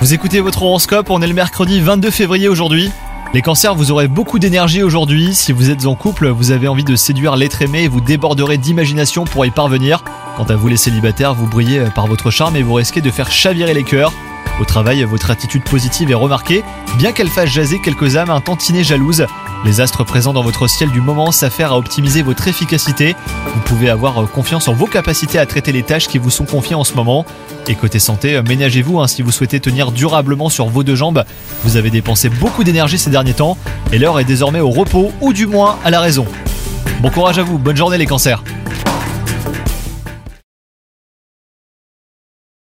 Vous écoutez votre horoscope, on est le mercredi 22 février aujourd'hui. Les cancers, vous aurez beaucoup d'énergie aujourd'hui. Si vous êtes en couple, vous avez envie de séduire l'être aimé et vous déborderez d'imagination pour y parvenir. Quant à vous les célibataires, vous brillez par votre charme et vous risquez de faire chavirer les cœurs. Au travail, votre attitude positive est remarquée, bien qu'elle fasse jaser quelques âmes un tantinet jalouses. Les astres présents dans votre ciel du moment s'affairent à optimiser votre efficacité. Vous pouvez avoir confiance en vos capacités à traiter les tâches qui vous sont confiées en ce moment. Et côté santé, ménagez-vous hein, si vous souhaitez tenir durablement sur vos deux jambes. Vous avez dépensé beaucoup d'énergie ces derniers temps et l'heure est désormais au repos ou du moins à la raison. Bon courage à vous, bonne journée les cancers